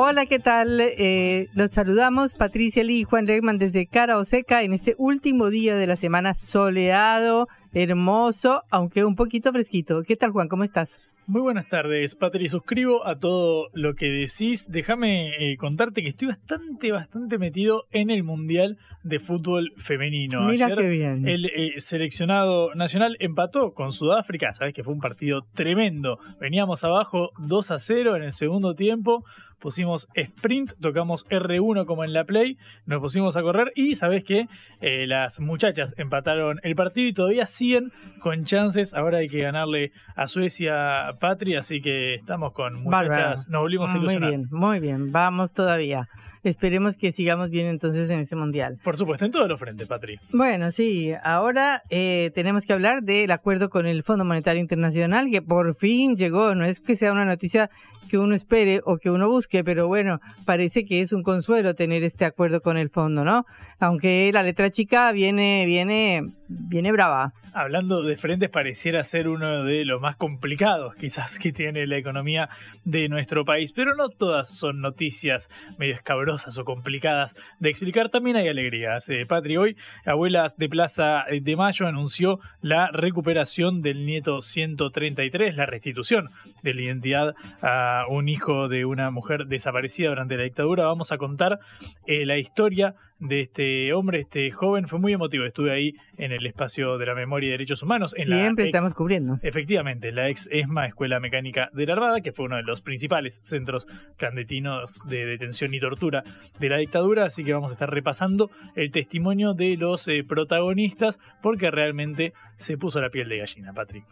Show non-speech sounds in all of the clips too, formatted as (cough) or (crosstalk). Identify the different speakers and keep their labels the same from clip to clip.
Speaker 1: Hola, ¿qué tal? Eh, los saludamos Patricia Lee y Juan Regman desde Cara Oseca en este último día de la semana soleado, hermoso, aunque un poquito fresquito. ¿Qué tal, Juan? ¿Cómo estás?
Speaker 2: Muy buenas tardes, Patri. Suscribo a todo lo que decís. Déjame eh, contarte que estoy bastante, bastante metido en el Mundial de Fútbol Femenino.
Speaker 1: Mira
Speaker 2: Ayer
Speaker 1: qué bien.
Speaker 2: El eh, seleccionado nacional empató con Sudáfrica. Sabes que fue un partido tremendo. Veníamos abajo 2 a 0 en el segundo tiempo pusimos sprint, tocamos R1 como en la Play, nos pusimos a correr y sabes que eh, las muchachas empataron el partido y todavía siguen con chances. Ahora hay que ganarle a Suecia Patria, así que estamos con muchachas,
Speaker 1: Bárbaro.
Speaker 2: nos volvimos a
Speaker 1: Muy
Speaker 2: ilusionar.
Speaker 1: bien, muy bien. Vamos todavía. Esperemos que sigamos bien entonces en ese mundial.
Speaker 2: Por supuesto, en todos los frentes, Patri.
Speaker 1: Bueno, sí, ahora eh, tenemos que hablar del acuerdo con el Fondo Monetario Internacional que por fin llegó. No es que sea una noticia que uno espere o que uno busque, pero bueno, parece que es un consuelo tener este acuerdo con el fondo, ¿no? Aunque la letra chica viene, viene, viene brava.
Speaker 2: Hablando de frentes, pareciera ser uno de los más complicados quizás que tiene la economía de nuestro país, pero no todas son noticias medio escabrosas o complicadas de explicar, también hay alegrías. Eh, Patri, hoy Abuelas de Plaza de Mayo anunció la recuperación del nieto 133, la restitución de la identidad a un hijo de una mujer desaparecida durante la dictadura. Vamos a contar eh, la historia de este hombre, este joven. Fue muy emotivo. Estuve ahí en el espacio de la memoria y derechos humanos. En
Speaker 1: Siempre
Speaker 2: la ex-
Speaker 1: estamos cubriendo.
Speaker 2: Efectivamente, la ex ESMA, Escuela Mecánica de la Armada, que fue uno de los principales centros clandestinos de detención y tortura de la dictadura. Así que vamos a estar repasando el testimonio de los eh, protagonistas, porque realmente se puso la piel de gallina, Patrick.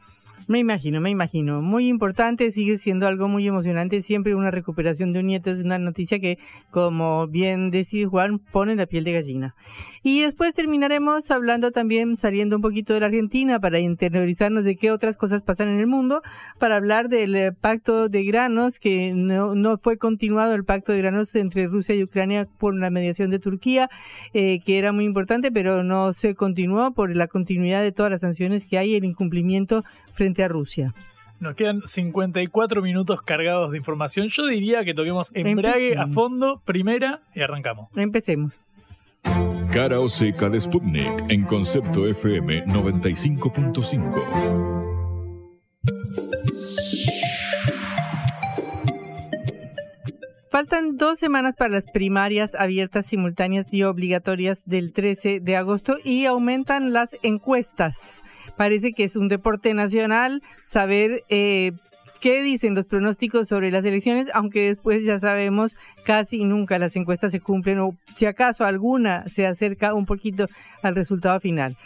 Speaker 1: Me imagino, me imagino. Muy importante, sigue siendo algo muy emocionante. Siempre una recuperación de un nieto es una noticia que, como bien decide Juan, pone la piel de gallina. Y después terminaremos hablando también, saliendo un poquito de la Argentina para interiorizarnos de qué otras cosas pasan en el mundo, para hablar del eh, pacto de granos, que no, no fue continuado el pacto de granos entre Rusia y Ucrania por la mediación de Turquía, eh, que era muy importante, pero no se continuó por la continuidad de todas las sanciones que hay y el incumplimiento frente a Rusia.
Speaker 2: Nos quedan 54 minutos cargados de información. Yo diría que toquemos embrague a fondo, primera, y arrancamos.
Speaker 1: Empecemos.
Speaker 3: Cara o seca de Sputnik en Concepto FM 95.5.
Speaker 1: Faltan dos semanas para las primarias abiertas, simultáneas y obligatorias del 13 de agosto y aumentan las encuestas. Parece que es un deporte nacional saber eh, qué dicen los pronósticos sobre las elecciones, aunque después ya sabemos casi nunca las encuestas se cumplen o si acaso alguna se acerca un poquito al resultado final.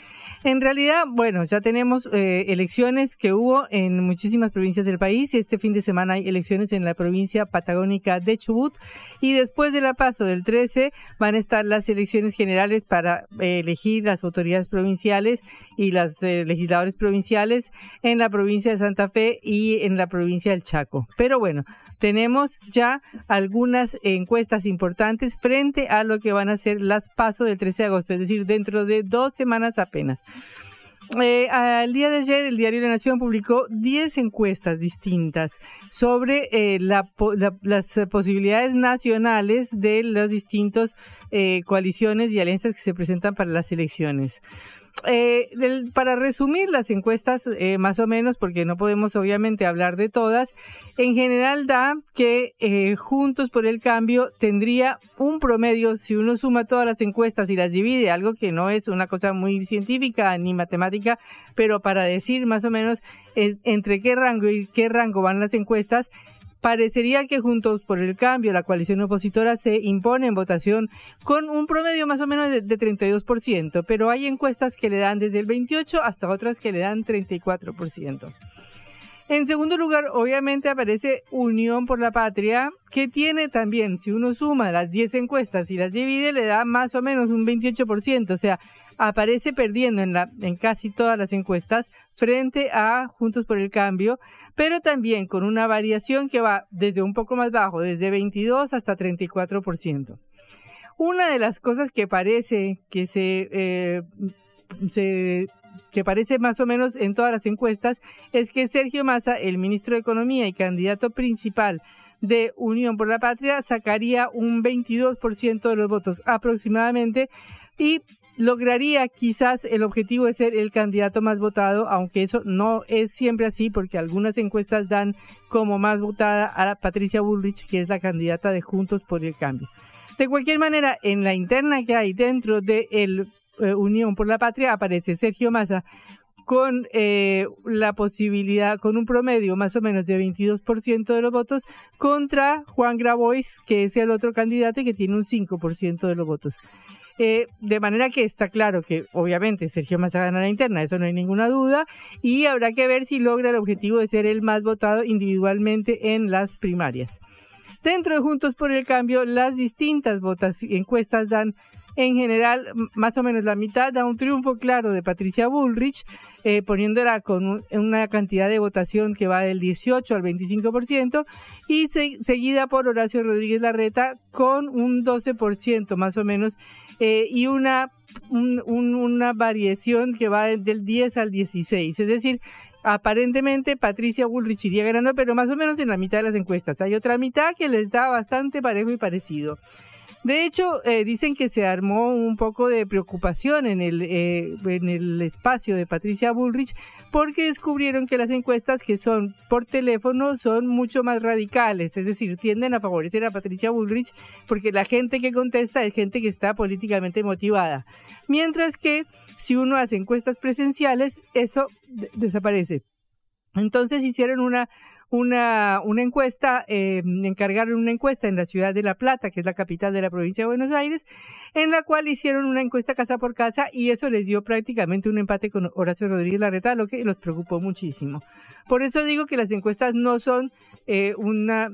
Speaker 1: En realidad, bueno, ya tenemos eh, elecciones que hubo en muchísimas provincias del país. Este fin de semana hay elecciones en la provincia patagónica de Chubut y después de la paso del 13 van a estar las elecciones generales para eh, elegir las autoridades provinciales y los eh, legisladores provinciales en la provincia de Santa Fe y en la provincia del Chaco. Pero bueno, tenemos ya algunas encuestas importantes frente a lo que van a ser las pasos del 13 de agosto, es decir, dentro de dos semanas apenas. Eh, al día de ayer, el diario La Nación publicó 10 encuestas distintas sobre eh, las posibilidades nacionales de las distintas eh, coaliciones y alianzas que se presentan para las elecciones. Eh, para resumir las encuestas, eh, más o menos, porque no podemos obviamente hablar de todas, en general da que eh, Juntos por el Cambio tendría un promedio, si uno suma todas las encuestas y las divide, algo que no es una cosa muy científica ni matemática, pero para decir más o menos entre qué rango y qué rango van las encuestas, parecería que Juntos por el Cambio, la coalición opositora, se impone en votación con un promedio más o menos de, 32%, pero hay encuestas que le dan desde el 28% hasta otras que le dan 34%. En segundo lugar, obviamente aparece Unión por la Patria, que tiene también, si uno suma las 10 encuestas y las divide, le da más o menos un 28%, o sea, aparece perdiendo en, casi todas las encuestas frente a Juntos por el Cambio, pero también con una variación que va desde un poco más bajo, desde 22 hasta 34%. Una de las cosas que parece que se, eh, se que parece más o menos en todas las encuestas es que Sergio Massa, el ministro de Economía y candidato principal de Unión por la Patria, sacaría un 22% de los votos aproximadamente y lograría quizás el objetivo de ser el candidato más votado, aunque eso no es siempre así, porque algunas encuestas dan como más votada a Patricia Bullrich, que es la candidata de Juntos por el Cambio. De cualquier manera, en la interna que hay dentro de el, eh, Unión por la Patria aparece Sergio Massa con eh, la posibilidad, con un promedio más o menos de 22% de los votos, contra Juan Grabois, que es el otro candidato y que tiene un 5% de los votos. Eh, de manera que está claro que obviamente Sergio Massa gana la interna, eso no hay ninguna duda, y habrá que ver si logra el objetivo de ser el más votado individualmente en las primarias. Dentro de Juntos por el Cambio, las distintas votas, encuestas dan en general más o menos la mitad da un triunfo claro de Patricia Bullrich, eh, poniéndola con una cantidad de votación que va del 18 al 25%, y seguida por Horacio Rodríguez Larreta con un 12% más o menos, eh, y una, una variación que va del 10 al 16, es decir, aparentemente Patricia Bullrich iría ganando, pero más o menos en la mitad de las encuestas. Hay otra mitad que les da bastante parejo y parecido. De hecho, eh, dicen que se armó un poco de preocupación en el, eh, en el espacio de Patricia Bullrich porque descubrieron que las encuestas que son por teléfono son mucho más radicales, es decir, tienden a favorecer a Patricia Bullrich porque la gente que contesta es gente que está políticamente motivada. Mientras que si uno hace encuestas presenciales, eso desaparece. Entonces hicieron una una, una encuesta, eh, encargaron una encuesta en la ciudad de La Plata, que es la capital de la provincia de Buenos Aires, en la cual hicieron una encuesta casa por casa y eso les dio prácticamente un empate con Horacio Rodríguez Larreta, lo que los preocupó muchísimo. Por eso digo que las encuestas no son eh, una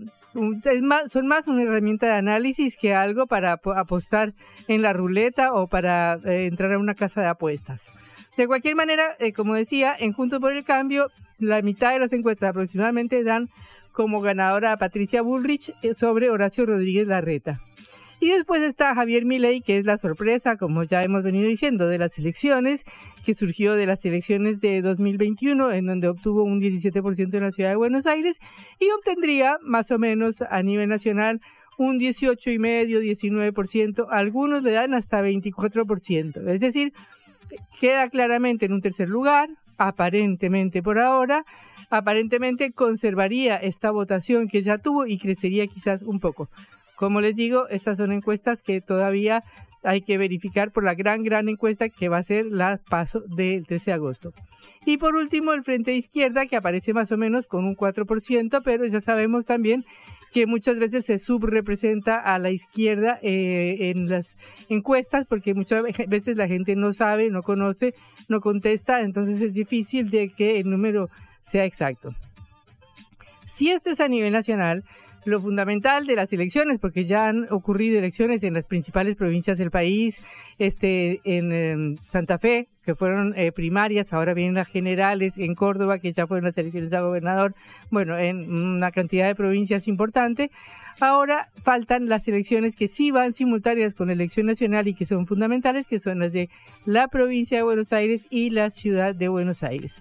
Speaker 1: son más una herramienta de análisis que algo para apostar en la ruleta o para eh, entrar a una casa de apuestas. De cualquier manera, eh, como decía, en Juntos por el Cambio, la mitad de las encuestas aproximadamente dan como ganadora a Patricia Bullrich eh, sobre Horacio Rodríguez Larreta. Y después está Javier Milei, que es la sorpresa, como ya hemos venido diciendo, de las elecciones, que surgió de las elecciones de 2021, en donde obtuvo un 17% en la ciudad de Buenos Aires, y obtendría más o menos a nivel nacional un 18,5, 19%, algunos le dan hasta 24%. Es decir, queda claramente en un tercer lugar, aparentemente por ahora, aparentemente conservaría esta votación que ya tuvo y crecería quizás un poco. Como les digo, estas son encuestas que todavía hay que verificar por la gran, gran encuesta que va a ser la paso del 13 de agosto. Y por último, el Frente de Izquierda, que aparece más o menos con un 4%, pero ya sabemos también que muchas veces se subrepresenta a la izquierda eh, en las encuestas, porque muchas veces la gente no sabe, no conoce, no contesta, entonces es difícil de que el número sea exacto. Si esto es a nivel nacional, lo fundamental de las elecciones, porque ya han ocurrido elecciones en las principales provincias del país, este, en, Santa Fe, que fueron eh, primarias, ahora vienen las generales, en Córdoba, que ya fueron las elecciones a gobernador, bueno, en una cantidad de provincias importante. Ahora faltan las elecciones que sí van simultáneas con la elección nacional y que son fundamentales, que son las de la provincia de Buenos Aires y la ciudad de Buenos Aires.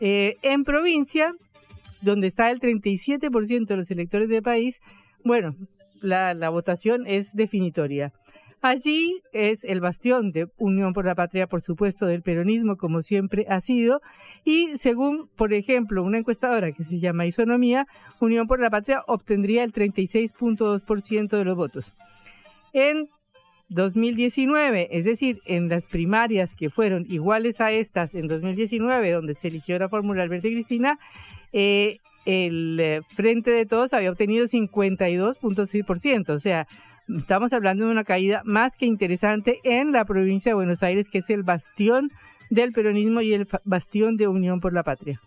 Speaker 1: Eh, en provincia, donde está el 37% de los electores del país, bueno, la, votación es definitoria. Allí es el bastión de Unión por la Patria, por supuesto, del peronismo, como siempre ha sido. Y según, por ejemplo, una encuestadora que se llama Isonomía, Unión por la Patria obtendría el 36.2% de los votos. En 2019, es decir, en las primarias que fueron iguales a estas en 2019, donde se eligió la fórmula Alberto Cristina, eh, el eh, Frente de Todos había obtenido 52.6%, o sea, estamos hablando de una caída más que interesante en la provincia de Buenos Aires, que es el bastión del peronismo y el bastión de Unión por la Patria.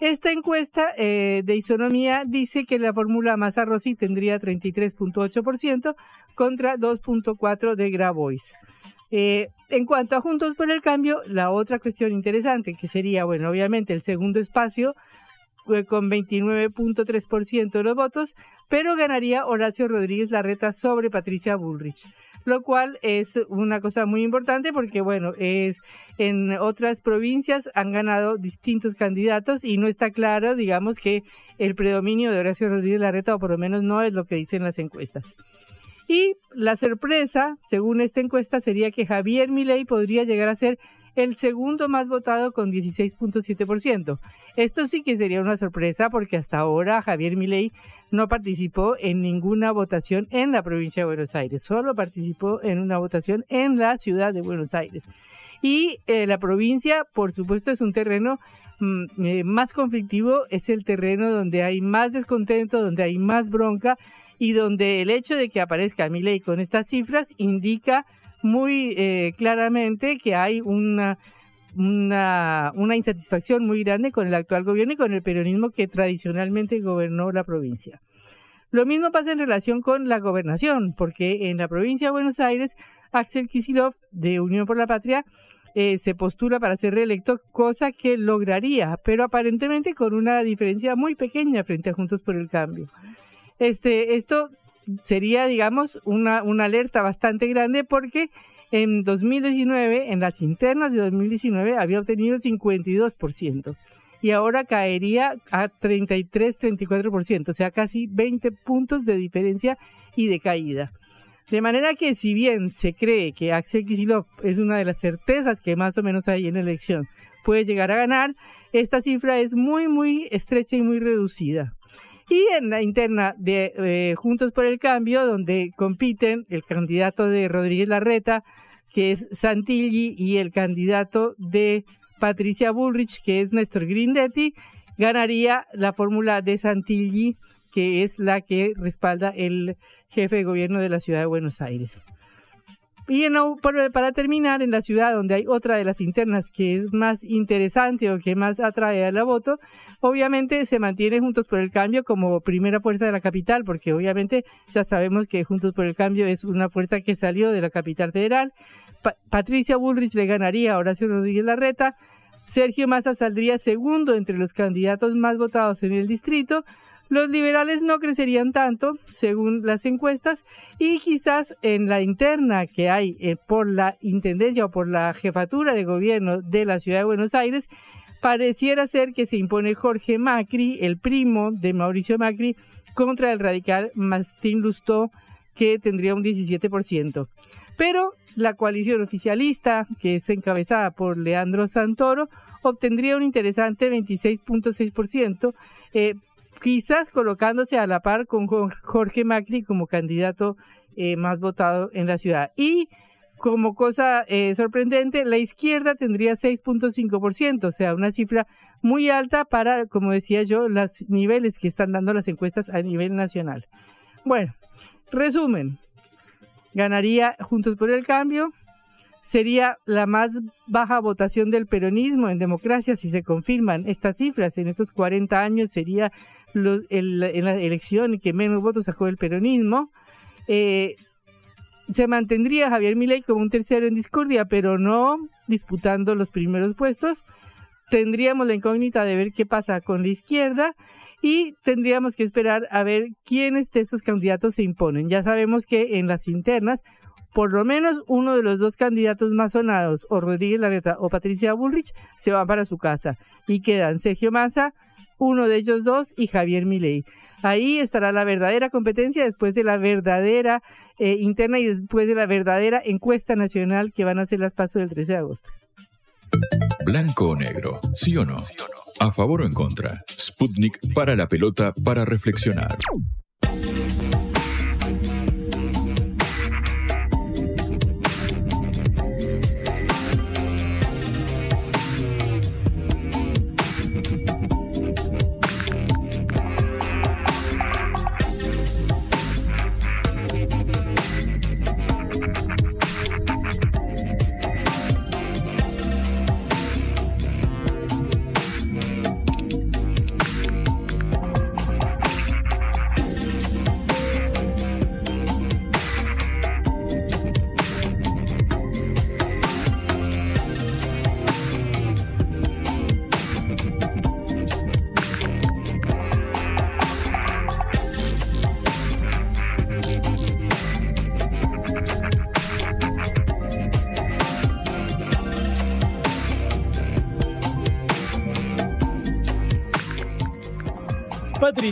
Speaker 1: Esta encuesta eh, de isonomía dice que la fórmula Massa Rossi tendría 33.8% contra 2.4% de Grabois. En cuanto a Juntos por el Cambio, la otra cuestión interesante que sería, bueno, obviamente el segundo espacio con 29.3% de los votos, pero ganaría Horacio Rodríguez Larreta sobre Patricia Bullrich lo cual es una cosa muy importante porque, bueno, es en otras provincias han ganado distintos candidatos y no está claro, digamos, que el predominio de Horacio Rodríguez Larreta, o por lo menos no es lo que dicen las encuestas. Y la sorpresa, según esta encuesta, sería que Javier Milei podría llegar a ser el segundo más votado con 16.7%. Esto sí que sería una sorpresa porque hasta ahora Javier Milei no participó en ninguna votación en la provincia de Buenos Aires, solo participó en una votación en la ciudad de Buenos Aires. Y eh, la provincia, por supuesto, es un terreno mm, eh, más conflictivo, es el terreno donde hay más descontento, donde hay más bronca y donde el hecho de que aparezca Milei con estas cifras indica muy eh, claramente que hay una, una, insatisfacción muy grande con el actual gobierno y con el peronismo que tradicionalmente gobernó la provincia. Lo mismo pasa en relación con la gobernación, porque en la provincia de Buenos Aires, Axel Kisilov, de Unión por la Patria, eh, se postula para ser reelecto, cosa que lograría, pero aparentemente con una diferencia muy pequeña frente a Juntos por el Cambio. Este, esto sería, digamos, una, alerta bastante grande porque en 2019, en las internas de 2019, había obtenido el 52% y ahora caería a 33-34%, o sea, casi 20 puntos de diferencia y de caída. De manera que si bien se cree que Axel Kicillof es una de las certezas que más o menos hay en la elección, puede llegar a ganar, esta cifra es muy, muy estrecha y muy reducida. Y en la interna de eh, Juntos por el Cambio, donde compiten el candidato de Rodríguez Larreta, que es Santilli, y el candidato de Patricia Bullrich, que es Néstor Grindetti, ganaría la fórmula de Santilli, que es la que respalda el jefe de gobierno de la ciudad de Buenos Aires. Y para terminar, en la ciudad donde hay otra de las internas que es más interesante o que más atrae a la voto, obviamente se mantiene Juntos por el Cambio como primera fuerza de la capital, porque obviamente ya sabemos que Juntos por el Cambio es una fuerza que salió de la capital federal. Patricia Bullrich le ganaría a Horacio Rodríguez Larreta. Sergio Massa saldría segundo entre los candidatos más votados en el distrito los liberales no crecerían tanto, según las encuestas, y quizás en la interna que hay eh, por la intendencia o por la jefatura de gobierno de la ciudad de Buenos Aires, pareciera ser que se impone Jorge Macri, el primo de Mauricio Macri, contra el radical Martín Lustó, que tendría un 17%. Pero la coalición oficialista, que es encabezada por Leandro Santoro, obtendría un interesante 26.6%, eh, quizás colocándose a la par con Jorge Macri como candidato eh, más votado en la ciudad. Y como cosa eh, sorprendente, la izquierda tendría 6.5%, o sea, una cifra muy alta para, como decía yo, los niveles que están dando las encuestas a nivel nacional. Bueno, resumen, ganaría Juntos por el Cambio, sería la más baja votación del peronismo en democracia si se confirman estas cifras. En estos 40 años sería en la elección que menos votos sacó el peronismo. Eh, se mantendría Javier Milei como un tercero en discordia, pero no disputando los primeros puestos. Tendríamos la incógnita de ver qué pasa con la izquierda y tendríamos que esperar a ver quiénes de estos candidatos se imponen. Ya sabemos que en las internas, por lo menos uno de los dos candidatos más sonados, o Rodríguez Larreta o Patricia Bullrich, se van para su casa y quedan Sergio Massa, uno de ellos dos y Javier Milei. Ahí estará la verdadera competencia después de la verdadera eh, interna y después de la verdadera encuesta nacional que van a hacer las pasos del 13 de agosto.
Speaker 3: Blanco o negro, sí o no. A favor o en contra. Sputnik para la pelota para reflexionar.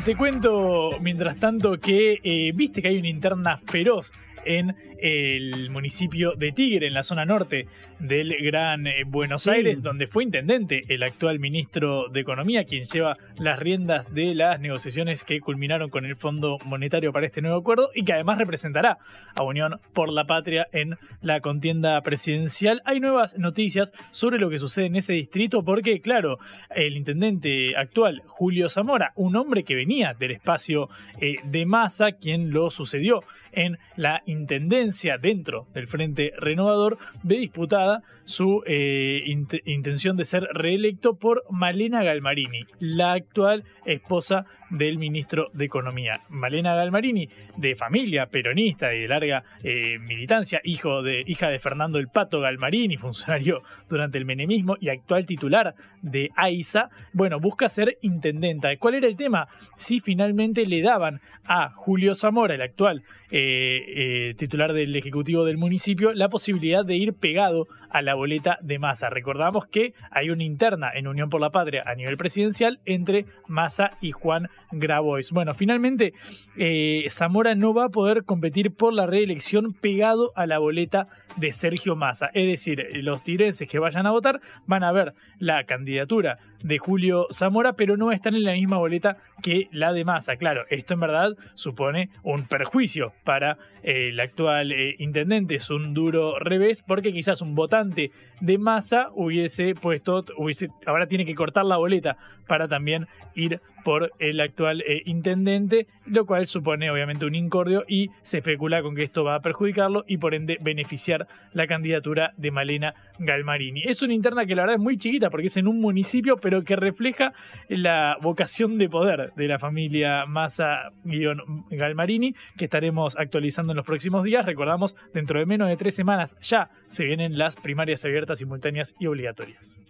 Speaker 2: Te cuento mientras tanto que eh, viste que hay una interna feroz en el municipio de Tigre, en la zona norte del Gran eh, Buenos Aires, donde fue intendente el actual ministro de Economía, quien lleva las riendas de las negociaciones que culminaron con el Fondo Monetario para este nuevo acuerdo y que además representará a Unión por la Patria en la contienda presidencial. Hay nuevas noticias sobre lo que sucede en ese distrito porque, claro, el intendente actual, Julio Zamora, un hombre que venía del espacio eh, de masa, quien lo sucedió en la intendencia dentro del Frente Renovador, ve disputada su eh, intención de ser reelecto por Malena Galmarini, la actual esposa del ministro de Economía. Malena Galmarini, de familia peronista y de larga eh, militancia, hijo de, hija de Fernando el Pato Galmarini, funcionario durante el menemismo y actual titular de AISA, bueno, busca ser intendenta. ¿Cuál era el tema? Si finalmente le daban a Julio Zamora, el actual eh, titular del Ejecutivo del municipio, la posibilidad de ir pegado a la boleta de Massa. Recordamos que hay una interna en Unión por la Patria a nivel presidencial entre Massa y Juan Grabois. Bueno, finalmente eh, Zamora no va a poder competir por la reelección pegado a la boleta de Sergio Massa. Es decir, los tirenses que vayan a votar van a ver la candidatura de Julio Zamora, pero no están en la misma boleta que la de Massa. Claro, esto en verdad supone un perjuicio para eh, el actual eh, intendente, es un duro revés, porque quizás un votante de Massa hubiese puesto, hubiese, ahora tiene que cortar la boleta para también ir por el actual eh, intendente, lo cual supone obviamente un incordio y se especula con que esto va a perjudicarlo y por ende beneficiar la candidatura de Malena Galmarini. Es una interna que la verdad es muy chiquita porque es en un municipio, pero que refleja la vocación de poder de la familia Massa-Galmarini, que estaremos actualizando en los próximos días. Recordamos, dentro de menos de tres semanas ya se vienen las primarias abiertas, simultáneas y obligatorias.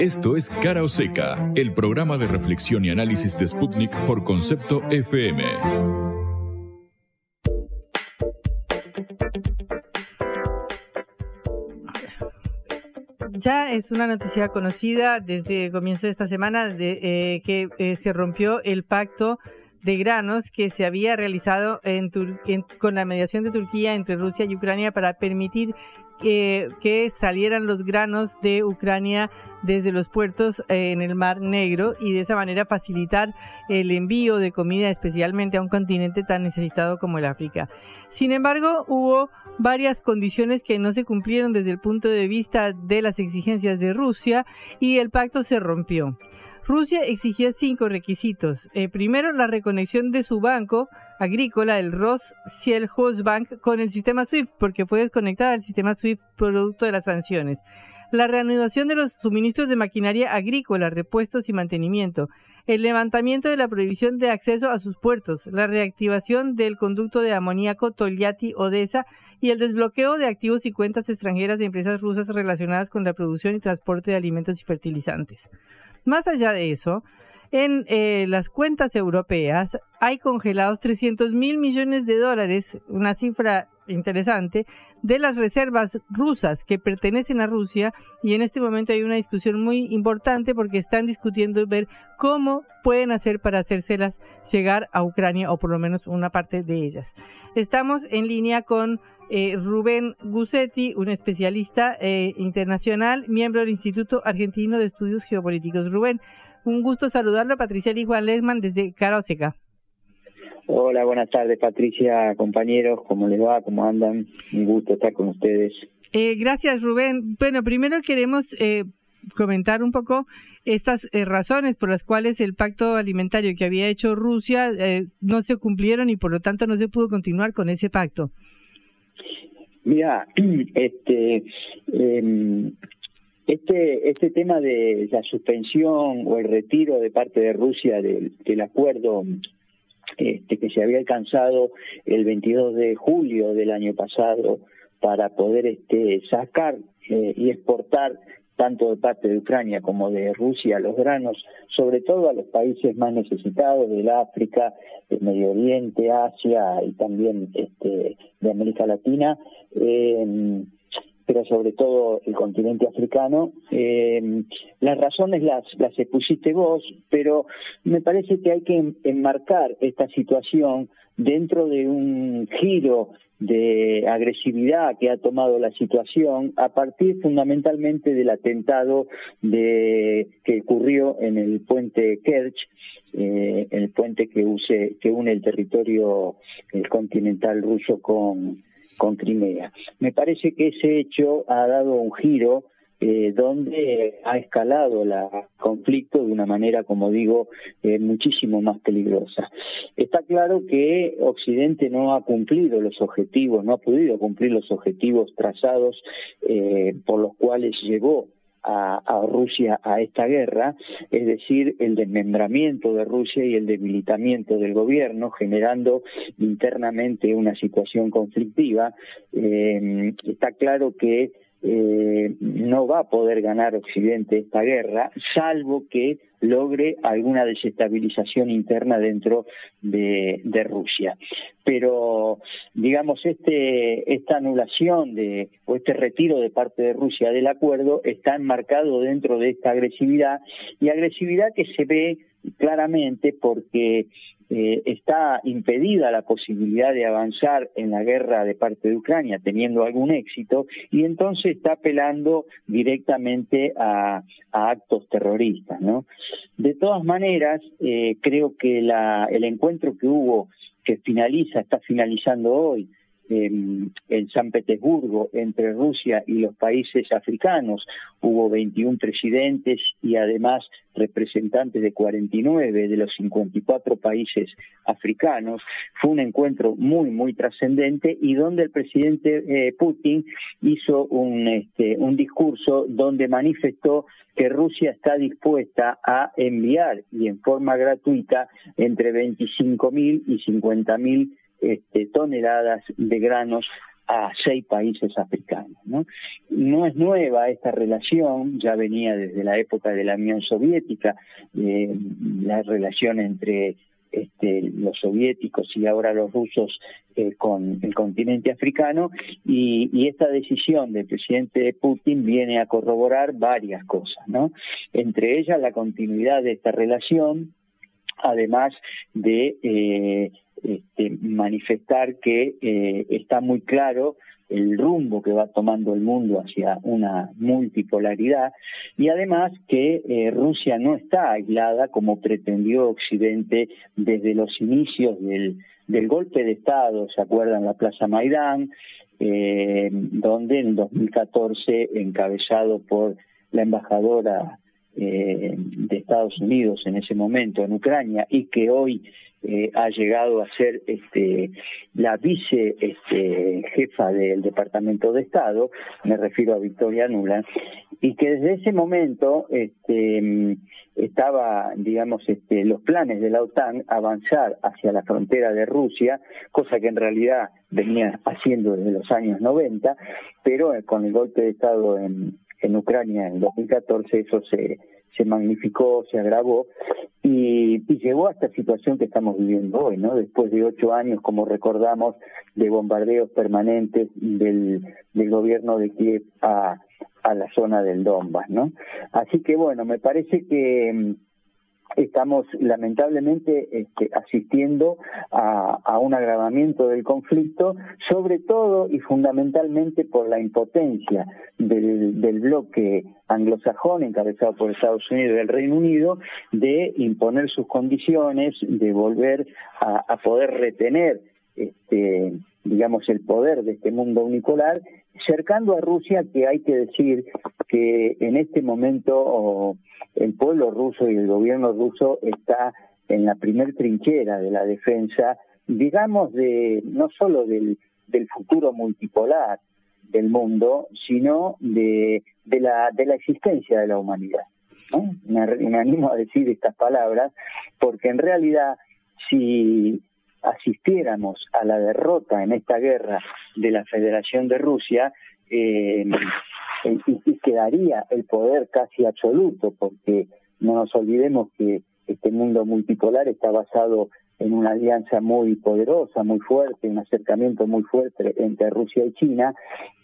Speaker 3: Esto es Cara o Seca, el programa de reflexión y análisis de Sputnik por concepto FM.
Speaker 1: Ya es una noticia conocida desde el comienzo de esta semana eh, que eh, se rompió el pacto de granos que se había realizado con la mediación de Turquía entre Rusia y Ucrania para permitir que salieran los granos de Ucrania desde los puertos eh, en el Mar Negro y de esa manera facilitar el envío de comida especialmente a un continente tan necesitado como el África. Sin embargo, hubo varias condiciones que no se cumplieron desde el punto de vista de las exigencias de Rusia y el pacto se rompió. Rusia exigía cinco requisitos. Eh, primero, la reconexión de su banco agrícola, el Bank, con el sistema SWIFT, porque fue desconectada del sistema SWIFT producto de las sanciones. La reanudación de los suministros de maquinaria agrícola, repuestos y mantenimiento. El levantamiento de la prohibición de acceso a sus puertos. La reactivación del conducto de amoníaco Tolyatti-Odessa y el desbloqueo de activos y cuentas extranjeras de empresas rusas relacionadas con la producción y transporte de alimentos y fertilizantes. Más allá de eso, en eh, las cuentas europeas hay congelados 300 mil millones de dólares, una cifra interesante, de las reservas rusas que pertenecen a Rusia y en este momento hay una discusión muy importante porque están discutiendo ver cómo pueden hacer para hacérselas llegar a Ucrania o por lo menos una parte de ellas. Estamos en línea con eh, Rubén Gussetti, un especialista eh, internacional, miembro del Instituto Argentino de Estudios Geopolíticos. Rubén, un gusto saludarlo, Patricia Juan Lesman desde Caroseca.
Speaker 4: Hola, buenas tardes Patricia, compañeros, ¿cómo les va? ¿Cómo andan? Un gusto estar con ustedes.
Speaker 1: Eh, gracias Rubén. Bueno, primero queremos comentar un poco estas razones por las cuales el pacto alimentario que había hecho Rusia no se cumplieron y por lo tanto no se pudo continuar con ese pacto.
Speaker 4: Mira, (clears throat) este, em, este, este tema de la suspensión o el retiro de parte de Rusia del, acuerdo este, que se había alcanzado el 22 de julio del año pasado para poder este, sacar eh, y exportar tanto de parte de Ucrania como de Rusia los granos, sobre todo a los países más necesitados del África, del Medio Oriente, Asia y también este, de América Latina, eh, pero sobre todo el continente africano. Eh, las razones las, las expusiste vos, pero me parece que hay que enmarcar esta situación dentro de un giro de agresividad que ha tomado la situación a partir fundamentalmente del atentado de, que ocurrió en el puente Kerch, eh, el puente que, use, que une el territorio el continental ruso con, con Crimea. Me parece que ese hecho ha dado un giro eh, donde ha escalado el conflicto de una manera, como digo, eh, muchísimo más peligrosa. Está claro que Occidente no ha cumplido los objetivos, no ha podido cumplir los objetivos trazados eh, por los cuales llegó a, Rusia a esta guerra, es decir, el desmembramiento de Rusia y el debilitamiento del gobierno, generando internamente una situación conflictiva. está claro que eh, no va a poder ganar Occidente esta guerra, salvo que logre alguna desestabilización interna dentro de, Rusia. Pero, digamos, este, esta anulación de, o este retiro de parte de Rusia del acuerdo está enmarcado dentro de esta agresividad y agresividad que se ve claramente porque eh, está impedida la posibilidad de avanzar en la guerra de parte de Ucrania teniendo algún éxito y entonces está apelando directamente a, actos terroristas. ¿no? De todas maneras, eh, creo que la, el encuentro que hubo, que finaliza, está finalizando hoy, en, San Petersburgo entre Rusia y los países africanos. Hubo 21 presidentes y además representantes de 49 de los 54 países africanos. Fue un encuentro muy, muy trascendente y donde el presidente eh, Putin hizo un, este, un discurso donde manifestó que Rusia está dispuesta a enviar y en forma gratuita entre 25.000 y 50.000 este, toneladas de granos a seis países africanos. ¿no? no es nueva esta relación, ya venía desde la época de la Unión Soviética, eh, la relación entre este, los soviéticos y ahora los rusos eh, con el continente africano y, y, esta decisión del presidente Putin viene a corroborar varias cosas, ¿no? Entre ellas la continuidad de esta relación, además de eh, este, manifestar que eh, está muy claro el rumbo que va tomando el mundo hacia una multipolaridad y además que eh, Rusia no está aislada como pretendió Occidente desde los inicios del, del golpe de Estado, ¿se acuerdan? La Plaza Maidán, donde en 2014, encabezado por la embajadora eh, de Estados Unidos en ese momento en Ucrania y que hoy eh, ha llegado a ser este, la vice este, jefa del Departamento de Estado, me refiero a Victoria Nuland, y que desde ese momento este, estaba, digamos, este, los planes de la OTAN avanzar hacia la frontera de Rusia, cosa que en realidad venía haciendo desde los años 90, pero eh, con el golpe de Estado en, en Ucrania en 2014 eso se, se magnificó, se agravó y, llegó a esta situación que estamos viviendo hoy, ¿no? Después de ocho años, como recordamos, de bombardeos permanentes del, del gobierno de Kiev a, a la zona del Donbass, ¿no? Así que bueno, me parece que estamos lamentablemente este, asistiendo a, un agravamiento del conflicto, sobre todo y fundamentalmente por la impotencia del, bloque anglosajón encabezado por Estados Unidos y el Reino Unido de imponer sus condiciones, de volver a, a poder retener este, digamos, el poder de este mundo unipolar, cercando a Rusia, que hay que decir que en este momento el pueblo ruso y el gobierno ruso está en la primer trinchera de la defensa, digamos, de no solo del, del futuro multipolar del mundo, sino de, de, la, de la existencia de la humanidad. Me, me animo a decir estas palabras, porque en realidad si asistiéramos a la derrota en esta guerra de la Federación de Rusia, eh, y, quedaría el poder casi absoluto, porque no nos olvidemos que este mundo multipolar está basado en una alianza muy poderosa, muy fuerte, un acercamiento muy fuerte entre Rusia y China,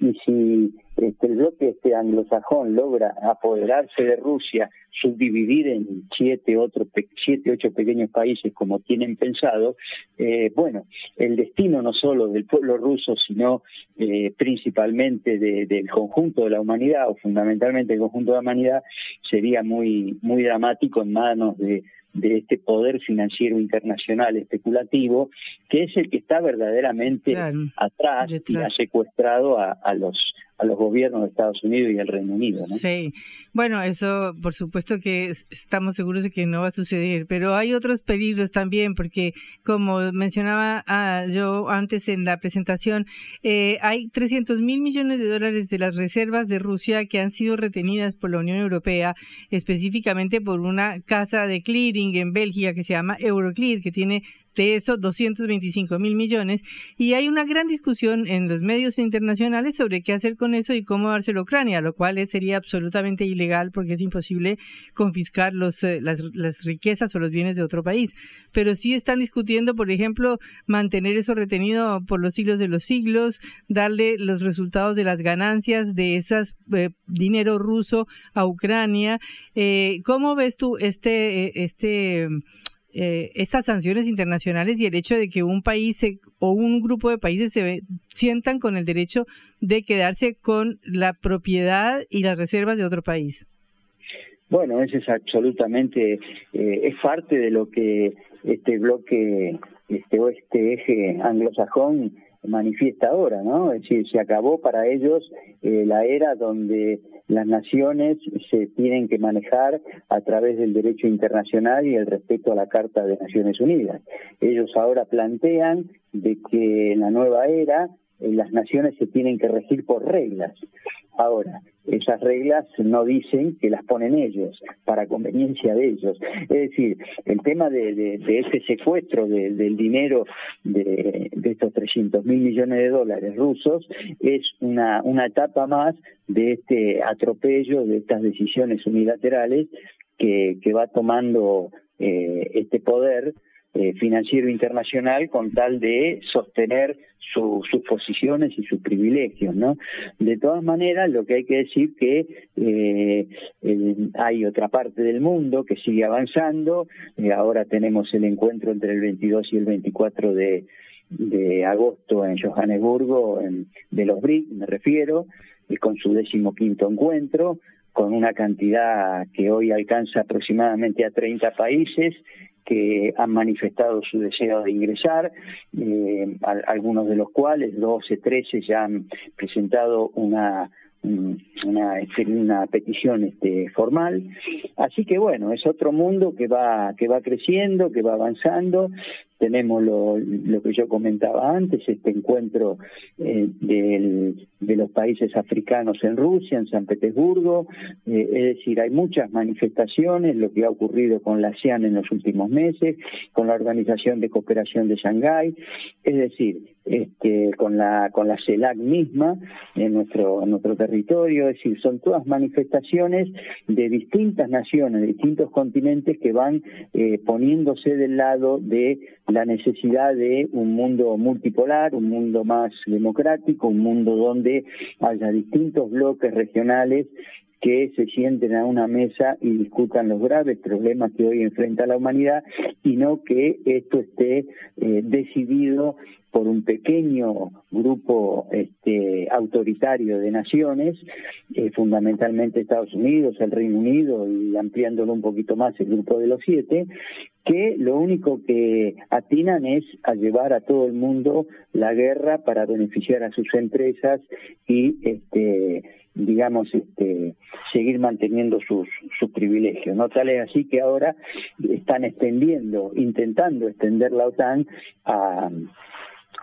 Speaker 4: y si este, el bloque este anglosajón logra apoderarse de Rusia, subdividir en siete, otros, siete, ocho pequeños países como tienen pensado, eh, bueno, el destino no solo del pueblo ruso, sino eh, principalmente del conjunto de la humanidad, o fundamentalmente del conjunto de la humanidad, sería muy, muy dramático en manos de de este poder financiero internacional especulativo, que es el que está verdaderamente atrás y ha secuestrado a, a los a los gobiernos de Estados Unidos y el Reino Unido. ¿no?
Speaker 1: Sí, bueno, eso por supuesto que estamos seguros de que no va a suceder, pero hay otros peligros también, porque como mencionaba ah, yo antes en la presentación, eh, hay 300 mil millones de dólares de las reservas de Rusia que han sido retenidas por la Unión Europea, específicamente por una casa de clearing en Bélgica que se llama Euroclear, que tiene de eso 225 mil millones y hay una gran discusión en los medios internacionales sobre qué hacer con eso y cómo dárselo a Ucrania, lo cual sería absolutamente ilegal porque es imposible confiscar los, eh, las, riquezas o los bienes de otro país. Pero sí están discutiendo, por ejemplo, mantener eso retenido por los siglos de los siglos, darle los resultados de las ganancias de ese eh, dinero ruso a Ucrania. Eh, ¿Cómo ves tú este, este eh, estas sanciones internacionales y el hecho de que un país o un grupo de países se sientan con el derecho de quedarse con la propiedad y las reservas de otro país.
Speaker 4: Bueno, eso es absolutamente, eh, es parte de lo que este bloque, este o este eje anglosajón manifiesta ahora, ¿no? Es decir, se acabó para ellos eh, la era donde las naciones se tienen que manejar a través del derecho internacional y el respeto a la Carta de Naciones Unidas. Ellos ahora plantean de que en la nueva era las naciones se tienen que regir por reglas. Ahora, esas reglas no dicen que las ponen ellos, para conveniencia de ellos. Es decir, el tema de, de, este secuestro del dinero de, de estos 300 mil millones de dólares rusos es una, una etapa más de este atropello, de estas decisiones unilaterales que, que va tomando eh, este poder eh, financiero internacional con tal de sostener sus posiciones y sus privilegios, ¿no? De todas maneras, lo que hay que decir que eh, hay otra parte del mundo que sigue avanzando. Eh, ahora tenemos el encuentro entre el 22 y el 24 de agosto en Johannesburgo, de los BRIC me refiero, con su decimoquinto encuentro, con una cantidad que hoy alcanza aproximadamente a 30 países que han manifestado su deseo de ingresar, eh, algunos de los cuales, 12, 13, ya han presentado una una, una petición este, formal. Así que bueno, es otro mundo que va, que va creciendo, que va avanzando. Tenemos lo, lo que yo comentaba antes, este encuentro eh, de los países africanos en Rusia, en San Petersburgo. Eh, es decir, hay muchas manifestaciones, lo que ha ocurrido con la ASEAN en los últimos meses, con la Organización de Cooperación de Shanghái. Es decir, este, con la con la CELAC misma en nuestro en nuestro territorio, es decir, son todas manifestaciones de distintas naciones, de distintos continentes que van eh, poniéndose del lado de la necesidad de un mundo multipolar, un mundo más democrático, un mundo donde haya distintos bloques regionales que se sienten a una mesa y discutan los graves problemas que hoy enfrenta la humanidad y no que esto esté eh, decidido por un pequeño grupo este, autoritario de naciones, eh, fundamentalmente Estados Unidos, el Reino Unido y ampliándolo un poquito más el grupo de los siete, que lo único que atinan es a llevar a todo el mundo la guerra para beneficiar a sus empresas y este digamos este seguir manteniendo sus sus privilegios no tal es así que ahora están extendiendo intentando extender la OTAN a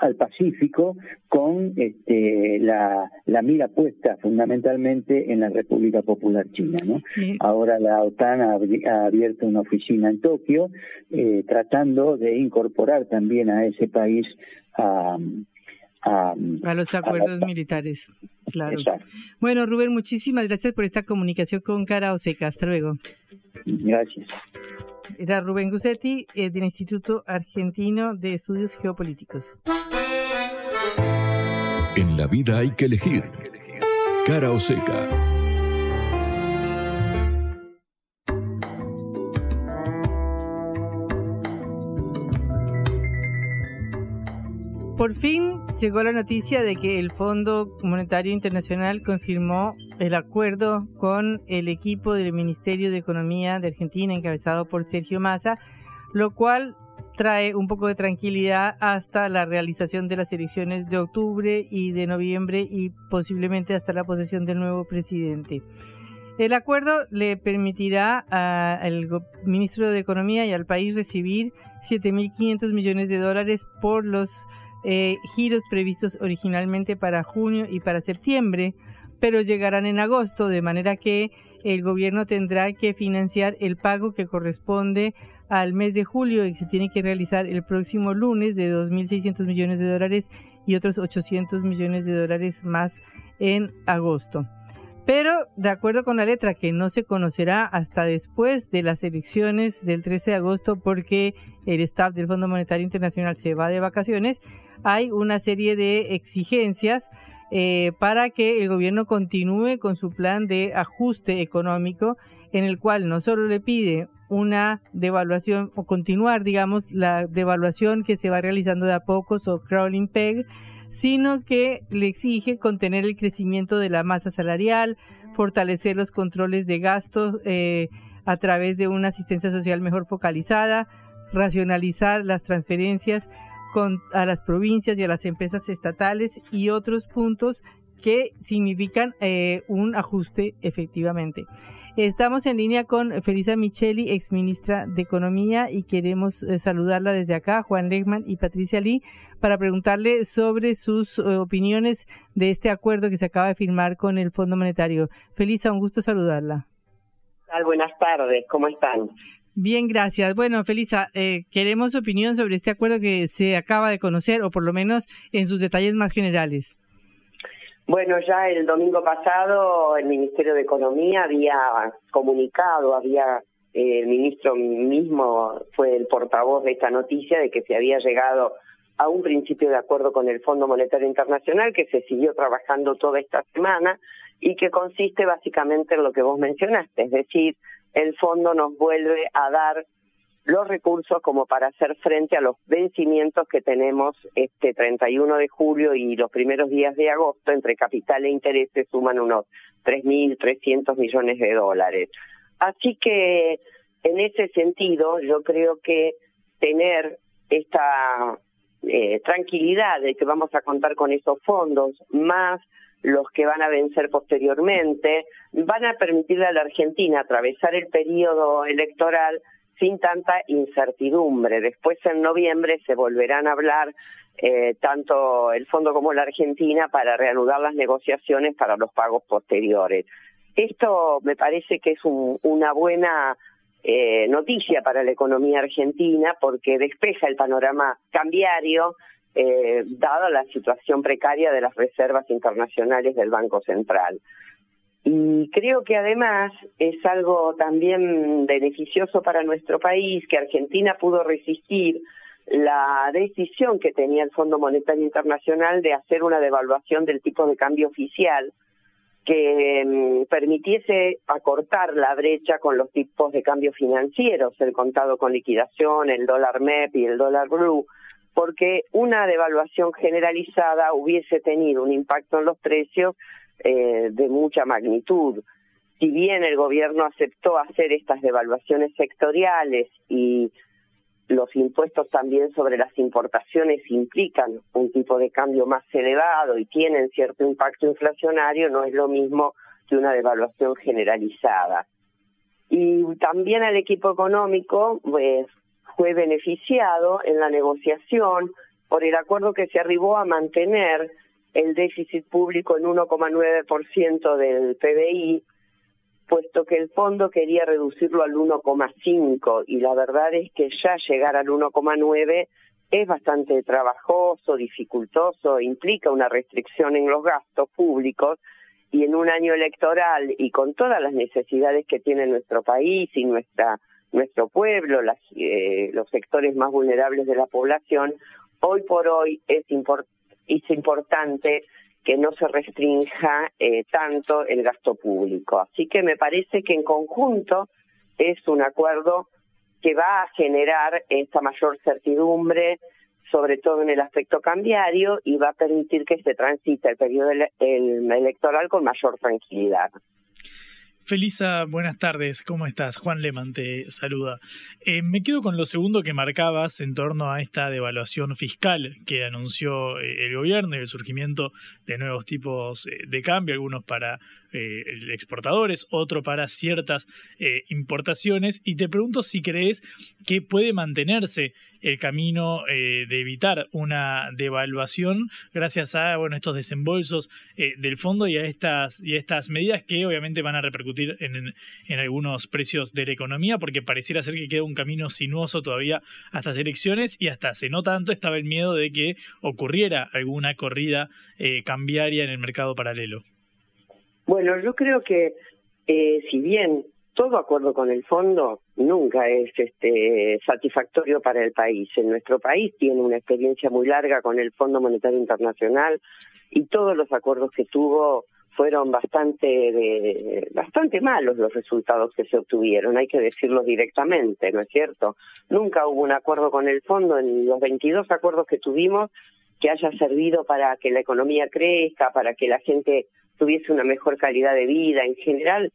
Speaker 4: al Pacífico con este, la, la, mira puesta fundamentalmente en la República Popular China. ¿no? Ahora la OTAN ha, abierto una oficina en Tokio eh, tratando de incorporar también a ese país a,
Speaker 1: a, los acuerdos militares. Claro. Bueno, Rubén, muchísimas gracias por esta comunicación con Cara Oseca. Hasta luego.
Speaker 4: Gracias.
Speaker 1: Era Rubén Gussetti eh, del Instituto Argentino de Estudios Geopolíticos.
Speaker 3: En la vida hay que elegir. Cara o
Speaker 1: Por fin llegó la noticia de que el Fondo Monetario Internacional confirmó el acuerdo con el equipo del Ministerio de Economía de Argentina encabezado por Sergio Massa, lo cual trae un poco de tranquilidad hasta la realización de las elecciones de octubre y de noviembre y posiblemente hasta la posesión del nuevo presidente. El acuerdo le permitirá al ministro de Economía y al país recibir 7.500 millones de dólares por los eh, giros previstos originalmente para junio y para septiembre, pero llegarán en agosto, de manera que el gobierno tendrá que financiar el pago que corresponde al mes de julio y se tiene que realizar el próximo lunes de 2.600 millones de dólares y otros 800 millones de dólares más en agosto. Pero de acuerdo con la letra que no se conocerá hasta después de las elecciones del 13 de agosto porque el staff del Fondo Monetario Internacional se va de vacaciones, hay una serie de exigencias eh, para que el gobierno continúe con su plan de ajuste económico en el cual no solo le pide una devaluación o continuar, digamos, la devaluación que se va realizando de a poco o crawling peg, sino que le exige contener el crecimiento de la masa salarial, fortalecer los controles de gastos eh, a través de una asistencia social mejor focalizada, racionalizar las transferencias con, a las provincias y a las empresas estatales y otros puntos que significan eh, un ajuste efectivamente. Estamos en línea con Felisa Micheli, ex ministra de Economía, y queremos eh, saludarla desde acá, Juan Lechman y Patricia Lee, para preguntarle sobre sus eh, opiniones de este acuerdo que se acaba de firmar con el Fondo Monetario. Felisa, un gusto saludarla.
Speaker 5: Buenas tardes, ¿cómo están?
Speaker 1: Bien, gracias. Bueno, Felisa, eh, queremos opinión sobre este acuerdo que se acaba de conocer, o por lo menos en sus detalles más generales.
Speaker 5: Bueno, ya el domingo pasado el Ministerio de Economía había comunicado, había eh, el ministro mismo fue el portavoz de esta noticia de que se había llegado a un principio de acuerdo con el Fondo Monetario Internacional que se siguió trabajando toda esta semana y que consiste básicamente en lo que vos mencionaste, es decir, el fondo nos vuelve a dar los recursos como para hacer frente a los vencimientos que tenemos este 31 de julio y los primeros días de agosto, entre capital e intereses suman unos 3.300 millones de dólares. Así que en ese sentido yo creo que tener esta eh, tranquilidad de que vamos a contar con esos fondos, más los que van a vencer posteriormente, van a permitirle a la Argentina atravesar el periodo electoral sin tanta incertidumbre. Después en noviembre se volverán a hablar eh, tanto el Fondo como la Argentina para reanudar las negociaciones para los pagos posteriores. Esto me parece que es una buena eh, noticia para la economía argentina porque despeja el panorama cambiario, eh, dada la situación precaria de las reservas internacionales del Banco Central. Y creo que además es algo también beneficioso para nuestro país que Argentina pudo resistir la decisión que tenía el Fondo Monetario Internacional de hacer una devaluación del tipo de cambio oficial que mm, permitiese acortar la brecha con los tipos de cambio financieros, el contado con liquidación, el dólar MEP y el dólar blue, porque una devaluación generalizada hubiese tenido un impacto en los precios eh, de mucha magnitud. Si bien el gobierno aceptó hacer estas devaluaciones sectoriales y los impuestos también sobre las importaciones implican un tipo de cambio más elevado y tienen cierto impacto inflacionario, no es lo mismo que una devaluación generalizada. Y también el equipo económico pues, fue beneficiado en la negociación por el acuerdo que se arribó a mantener el déficit público en 1,9% del PBI puesto que el fondo quería reducirlo al 1,5 y la verdad es que ya llegar al 1,9 es bastante trabajoso, dificultoso, implica una restricción en los gastos públicos y en un año electoral y con todas las necesidades que tiene nuestro país y nuestra nuestro pueblo, las, eh, los sectores más vulnerables de la población, hoy por hoy es, importante que no se restrinja eh, tanto el gasto público. Así que me parece que en conjunto es un acuerdo que va a generar esta mayor certidumbre, sobre todo en el aspecto cambiario, y va a permitir que se transite el periodo electoral con mayor tranquilidad.
Speaker 2: Felisa, buenas tardes, ¿cómo estás? Juan Leman te saluda. Eh, me quedo con lo segundo que marcabas en torno a esta devaluación fiscal que anunció eh, el gobierno y el surgimiento de nuevos tipos eh, de cambio, algunos para exportadores, otro para ciertas importaciones. Y te pregunto si crees que puede mantenerse el camino eh, de evitar una devaluación gracias a bueno estos desembolsos eh, del fondo y a estas y a estas medidas que obviamente van a repercutir en, en, algunos precios de la economía porque pareciera ser que queda un camino sinuoso todavía hasta las elecciones y hasta hace no tanto estaba el miedo de que ocurriera alguna corrida eh, cambiaria en el mercado paralelo.
Speaker 5: Bueno, yo creo que si bien todo acuerdo con el fondo nunca es este, satisfactorio para el país. En nuestro país tiene una experiencia muy larga con el Fondo Monetario Internacional y todos los acuerdos que tuvo fueron bastante de, bastante malos los resultados que se obtuvieron, hay que decirlo directamente, ¿no es cierto? Nunca hubo un acuerdo con el fondo en los 22 acuerdos que tuvimos que haya servido para que la economía crezca, para que la gente tuviese una mejor calidad de vida. En general,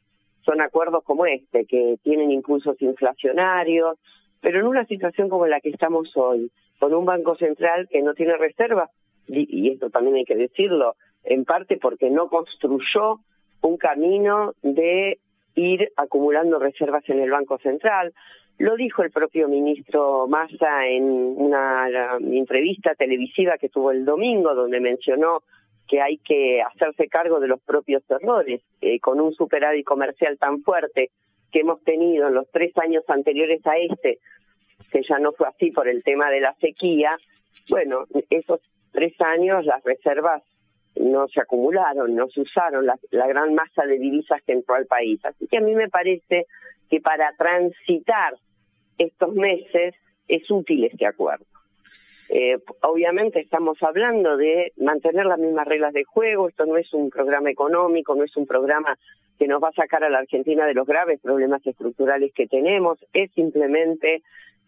Speaker 5: son acuerdos como este, que tienen impulsos inflacionarios, pero en una situación como la que estamos hoy, con un Banco Central que no tiene reservas, y esto también hay que decirlo, en parte porque no construyó un camino de ir acumulando reservas en el Banco Central. Lo dijo el propio ministro Massa en una entrevista televisiva que tuvo el domingo, donde mencionó que hay que hacerse cargo de los propios errores. Eh, con un superávit comercial tan fuerte que hemos tenido en los tres años anteriores a este, que ya no fue así por el tema de la sequía, bueno, esos tres años las reservas no se acumularon, no se usaron la, la gran masa de divisas que entró al país. Así que a mí me parece que para transitar estos meses es útil este acuerdo. Eh, obviamente estamos hablando de mantener las mismas reglas de juego, esto no es un programa económico, no es un programa que nos va a sacar a la Argentina de los graves problemas estructurales que tenemos, es simplemente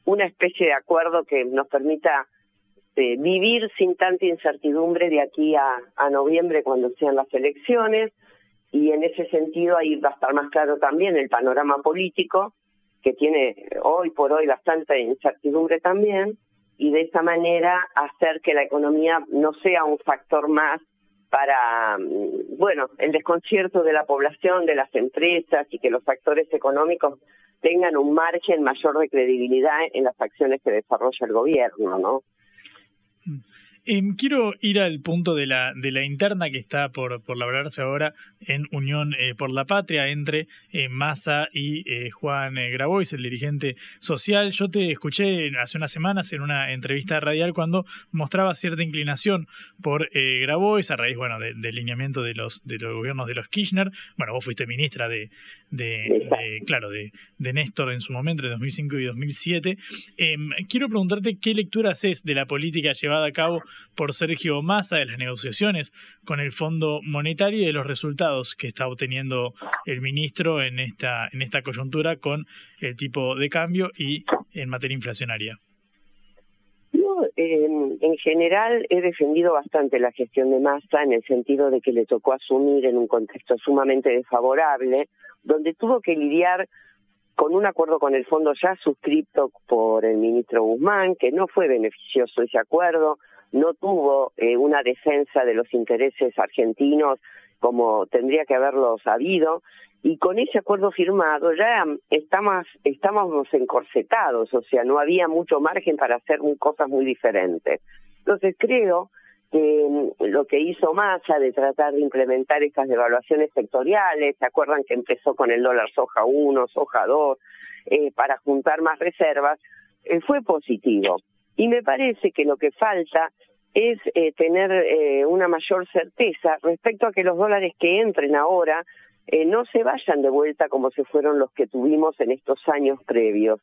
Speaker 5: una especie de acuerdo que nos permita eh, vivir sin tanta incertidumbre de aquí a, a noviembre cuando sean las elecciones y en ese sentido ahí va a estar más claro también el panorama político que tiene hoy por hoy bastante incertidumbre también y de esa manera hacer que la economía no sea un factor más para, mm, bueno, el desconcierto de la población, de las empresas y que los factores económicos tengan un margen mayor de credibilidad en las acciones que desarrolla el gobierno, ¿no?
Speaker 2: Em, quiero ir al punto de la, de la interna que está por, por labrarse ahora en Unión eh, por la Patria entre eh, Massa y eh, Juan Grabois, el dirigente social. Yo te escuché hace unas semanas en una entrevista radial cuando mostraba cierta inclinación por Grabois a raíz bueno, del lineamiento de los, de los gobiernos de los Kirchner. Bueno, vos fuiste ministra de, de, claro, de, de Néstor en su momento, en 2005 y 2007. Em, quiero preguntarte qué lectura haces de la política llevada a cabo por Sergio Massa de las negociaciones con el Fondo Monetario y de los resultados que está obteniendo el ministro en esta, en esta coyuntura con el tipo de cambio y en materia inflacionaria.
Speaker 5: Yo, en general, he defendido bastante la gestión de Massa en el sentido de que le tocó asumir en un contexto sumamente desfavorable, donde tuvo que lidiar con un acuerdo con el fondo ya suscrito por el ministro Guzmán, que no fue beneficioso ese acuerdo, no tuvo eh, una defensa de los intereses argentinos como tendría que haberlo sabido, y con ese acuerdo firmado ya estamos, estamos encorsetados, o sea, no había mucho margen para hacer cosas muy diferentes. Entonces creo que mm, lo que hizo Massa de tratar de implementar estas devaluaciones sectoriales, ¿se acuerdan que empezó con el dólar soja 1, soja 2, eh, para juntar más reservas? Eh, fue positivo. Y me parece que lo que falta es eh, tener eh, una mayor certeza respecto a que los dólares que entren ahora eh, no se vayan de vuelta como se fueron los que tuvimos en estos años previos.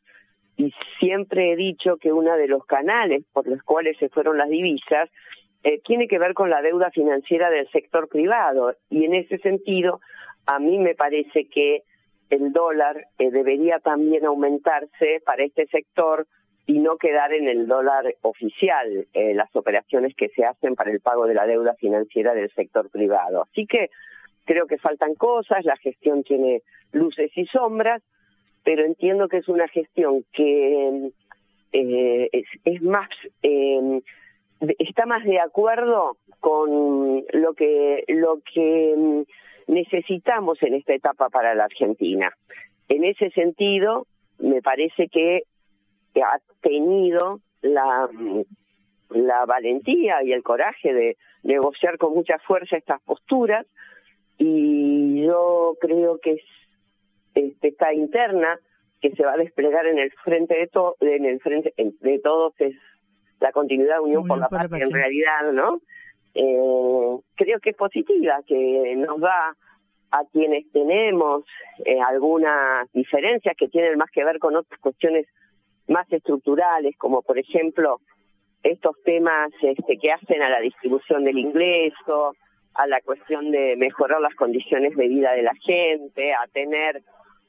Speaker 5: Y siempre he dicho que uno de los canales por los cuales se fueron las divisas tiene que ver con la deuda financiera del sector privado. Y en ese sentido, a mí me parece que el dólar debería también aumentarse para este sector y no quedar en el dólar oficial eh, las operaciones que se hacen para el pago de la deuda financiera del sector privado. Así que creo que faltan cosas, la gestión tiene luces y sombras, pero entiendo que es una gestión que eh, es, más eh, está más de acuerdo con lo que lo que mm, necesitamos en esta etapa para la Argentina. En ese sentido, me parece que ha tenido la, la valentía y el coraje de negociar con mucha fuerza estas posturas y yo creo que es este, esta interna que se va a desplegar en el frente de todo en el frente de todos es la continuidad de Unión, por la Paz en realidad no eh, creo que es positiva que nos da a quienes tenemos eh, algunas diferencias que tienen más que ver con otras cuestiones más estructurales, como por ejemplo estos temas este, que hacen a la distribución del ingreso, a la cuestión de mejorar las condiciones de vida de la gente, a tener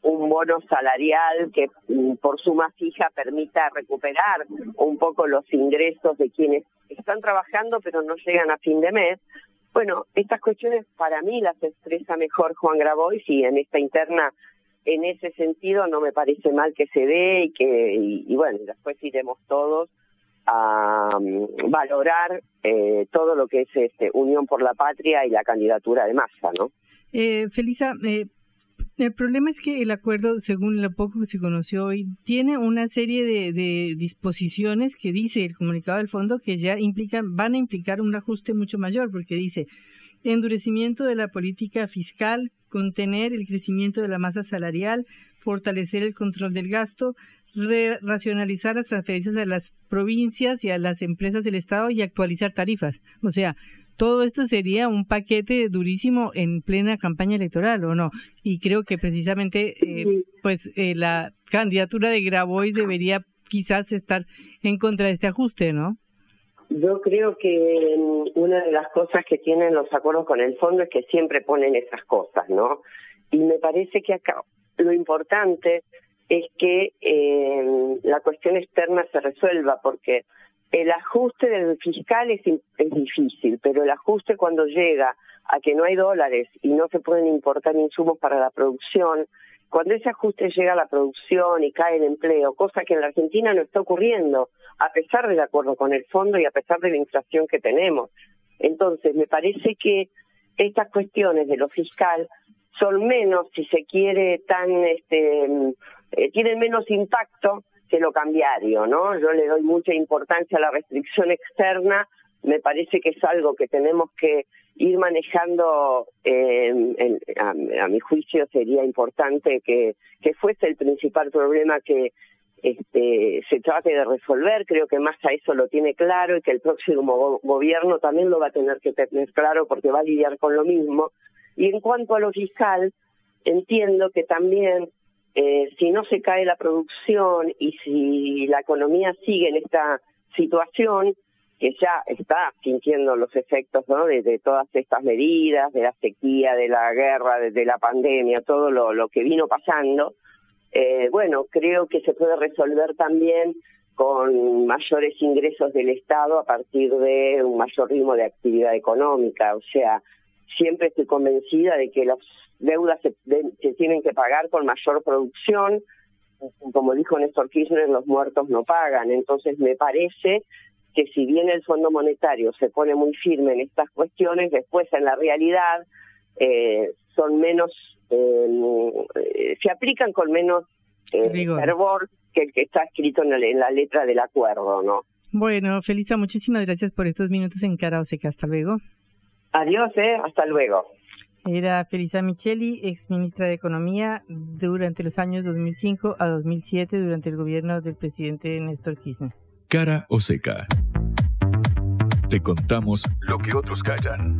Speaker 5: un bono salarial que mm, por suma fija permita recuperar un poco los ingresos de quienes están trabajando pero no llegan a fin de mes. Bueno, estas cuestiones para mí las expresa mejor Juan Grabois y en esta interna en ese sentido no me parece mal que se dé y que, y, bueno, después iremos todos a mm, valorar eh, todo lo que es este Unión por la Patria y la candidatura de Massa, ¿no?
Speaker 1: Eh, Felisa, eh, el problema es que el acuerdo, según lo poco que se conoció hoy, tiene una serie de, de, disposiciones que dice el comunicado del fondo que ya implican, van a implicar un ajuste mucho mayor, porque dice endurecimiento de la política fiscal, contener el crecimiento de la masa salarial, fortalecer el control del gasto, racionalizar las transferencias a las provincias y a las empresas del Estado y actualizar tarifas. O sea, todo esto sería un paquete durísimo en plena campaña electoral, ¿o no? Y creo que precisamente, eh, pues, eh, la candidatura de Grabois debería quizás estar en contra de este ajuste, ¿no?
Speaker 5: Yo creo que una de las cosas que tienen los acuerdos con el fondo es que siempre ponen esas cosas, ¿no? Y me parece que acá lo importante es que eh, la cuestión externa se resuelva, porque el ajuste del fiscal es, es difícil, pero el ajuste cuando llega a que no hay dólares y no se pueden importar insumos para la producción, cuando ese ajuste llega a la producción y cae el empleo, cosa que en la Argentina no está ocurriendo, a pesar del acuerdo con el fondo y a pesar de la inflación que tenemos. Entonces, me parece que estas cuestiones de lo fiscal son menos, si se quiere, tan, este, eh, tienen menos impacto que lo cambiario, ¿no? Yo le doy mucha importancia a la restricción externa, me parece que es algo que tenemos que ir manejando, eh, a, mi juicio sería importante que, fuese el principal problema que este, se trate de resolver, creo que más a eso lo tiene claro y que el próximo gobierno también lo va a tener que tener claro porque va a lidiar con lo mismo. Y en cuanto a lo fiscal, entiendo que también eh, si no se cae la producción y si la economía sigue en esta situación, que ya está sintiendo los efectos ¿no? de, todas estas medidas, de la sequía, de la guerra, de, la pandemia, todo lo, que vino pasando, eh, bueno, creo que se puede resolver también con mayores ingresos del Estado a partir de un mayor ritmo de actividad económica. O sea, siempre estoy convencida de que las deudas se, se tienen que pagar con mayor producción. Como dijo Néstor Kirchner, los muertos no pagan. Entonces, me parece que si bien el Fondo Monetario se pone muy firme en estas cuestiones, después en la realidad eh, son menos, eh, se aplican con menos eh, fervor que el que está escrito en la, letra del acuerdo, ¿no?
Speaker 1: Bueno, Felisa, muchísimas gracias por estos minutos en Cara Oseca. Hasta luego.
Speaker 5: Adiós, eh, hasta luego.
Speaker 1: Era Felisa Micheli, ex ministra de Economía durante los años 2005 a 2007 durante el gobierno del presidente Néstor Kirchner.
Speaker 3: Cara o seca. Te contamos lo que otros callan.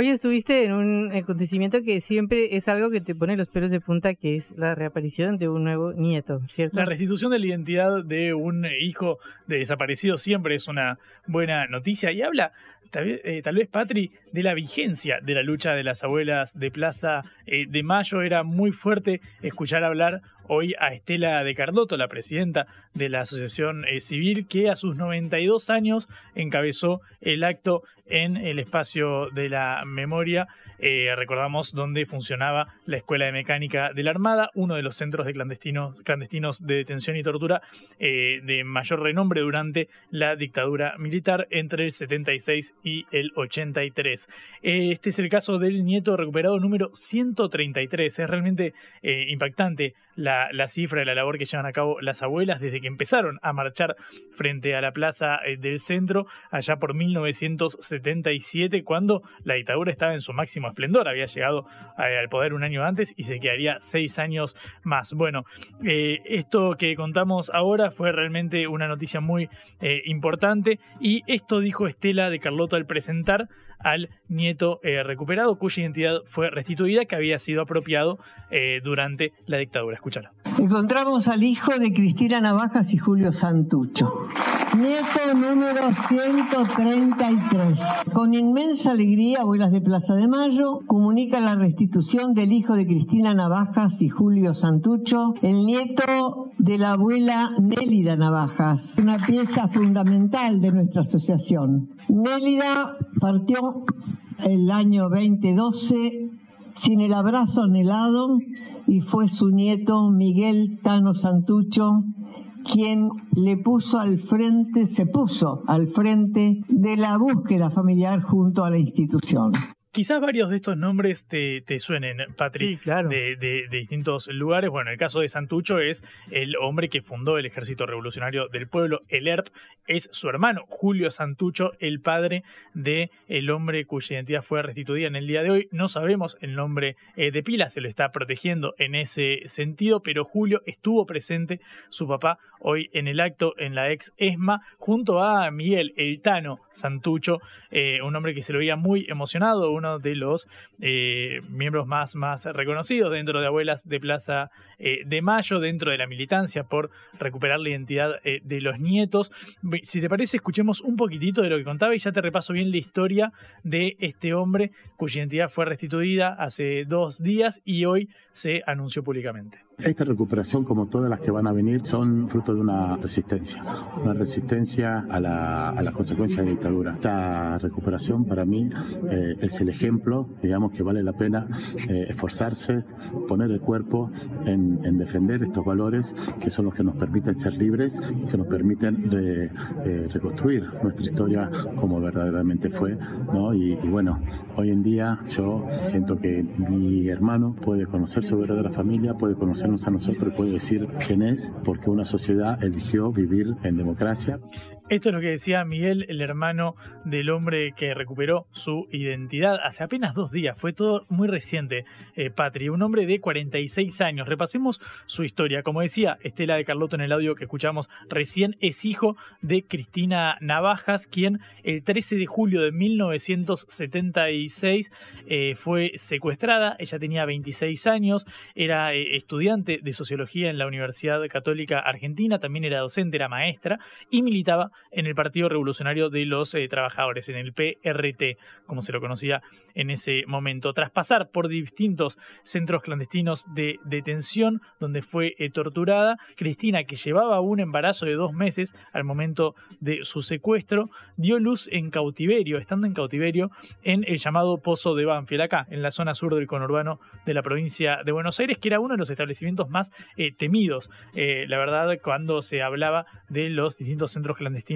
Speaker 1: Hoy estuviste en un acontecimiento que siempre es algo que te pone los pelos de punta, que es la reaparición de un nuevo nieto, ¿cierto?
Speaker 2: La restitución de la identidad de un hijo de desaparecido siempre es una buena noticia y habla, tal, eh, vez, Patri, de la vigencia de la lucha de las abuelas de Plaza eh, de Mayo. Era muy fuerte escuchar hablar hoy a Estela de Carlotto, la presidenta de la Asociación eh, Civil, que a sus 92 años encabezó el acto en el espacio de la memoria. Eh, recordamos donde funcionaba la Escuela de Mecánica de la Armada, uno de los centros de clandestinos, clandestinos de detención y tortura eh, de mayor renombre durante la dictadura militar entre el 76 y el 83. este es el caso del nieto recuperado número 133. Es realmente impactante la, la, cifra de la labor que llevan a cabo las abuelas desde que empezaron a marchar frente a la plaza eh, del centro allá por 1977, cuando la dictadura estaba en su máximo esplendor. Había llegado eh, al poder un año antes y se quedaría seis años más. Bueno, eh, esto que contamos ahora fue realmente una noticia muy importante y esto dijo Estela de Carlotto al presentar al nieto eh, recuperado, cuya identidad fue restituida, que había sido apropiado eh, durante la dictadura. Escúchalo.
Speaker 6: Encontramos al hijo de Cristina Navajas y Julio Santucho. Nieto número 133. Con inmensa alegría, Abuelas de Plaza de Mayo comunica la restitución del hijo de Cristina Navajas y Julio Santucho, el nieto de la abuela Nélida Navajas, una pieza fundamental de nuestra asociación. Nélida partió el año 2012 sin el abrazo anhelado y fue su nieto Miguel Tano Santucho quien le puso al frente, se puso al frente de la búsqueda familiar junto a la institución.
Speaker 2: Quizás varios de estos nombres te, te suenen, Patrick, de, de, distintos lugares. Bueno, el caso de Santucho es el hombre que fundó el Ejército Revolucionario del Pueblo, el ERP, es su hermano, Julio Santucho, el padre de el hombre cuya identidad fue restituida en el día de hoy. No sabemos el nombre eh, de pila, se lo está protegiendo en ese sentido, pero Julio estuvo presente, su papá, hoy en el acto en la ex ESMA, junto a Miguel El Tano Santucho, eh, un hombre que se lo veía muy emocionado, uno de los eh, miembros más, más reconocidos dentro de Abuelas de Plaza eh, de Mayo, dentro de la militancia por recuperar la identidad eh, de los nietos. Si te parece, escuchemos un poquitito de lo que contaba y ya te repaso bien la historia de este hombre cuya identidad fue restituida hace dos días y hoy se anunció públicamente.
Speaker 7: Esta recuperación, como todas las que van a venir, son fruto de una resistencia, una resistencia a, la, a las consecuencias de la dictadura. Esta recuperación para mí eh, es el ejemplo, digamos, que vale la pena eh, esforzarse, poner el cuerpo en, en, defender estos valores que son los que nos permiten ser libres y que nos permiten eh, reconstruir nuestra historia como verdaderamente fue. Y, y bueno, hoy en día yo siento que mi hermano puede conocer su verdadera familia, puede conocer a nosotros puede decir quién es, porque una sociedad eligió vivir en democracia.
Speaker 2: Esto es lo que decía Miguel, el hermano del hombre que recuperó su identidad hace apenas dos días. Fue todo muy reciente, eh, Patri. Un hombre de 46 años. Repasemos su historia. Como decía Estela de Carlotto en el audio que escuchamos recién, es hijo de Cristina Navajas, quien el 13 de julio de 1976 eh, fue secuestrada. Ella tenía 26 años, era eh, estudiante de sociología en la Universidad Católica Argentina, también era docente, era maestra y militaba en el Partido Revolucionario de los eh, Trabajadores, en el PRT, como se lo conocía en ese momento. Tras pasar por distintos centros clandestinos de detención donde fue eh, torturada, Cristina, que llevaba un embarazo de dos meses al momento de su secuestro, dio luz en cautiverio, estando en cautiverio en el llamado Pozo de Banfield, acá, en la zona sur del conurbano de la provincia de Buenos Aires, que era uno de los establecimientos más eh, temidos, la verdad, cuando se hablaba de los distintos centros clandestinos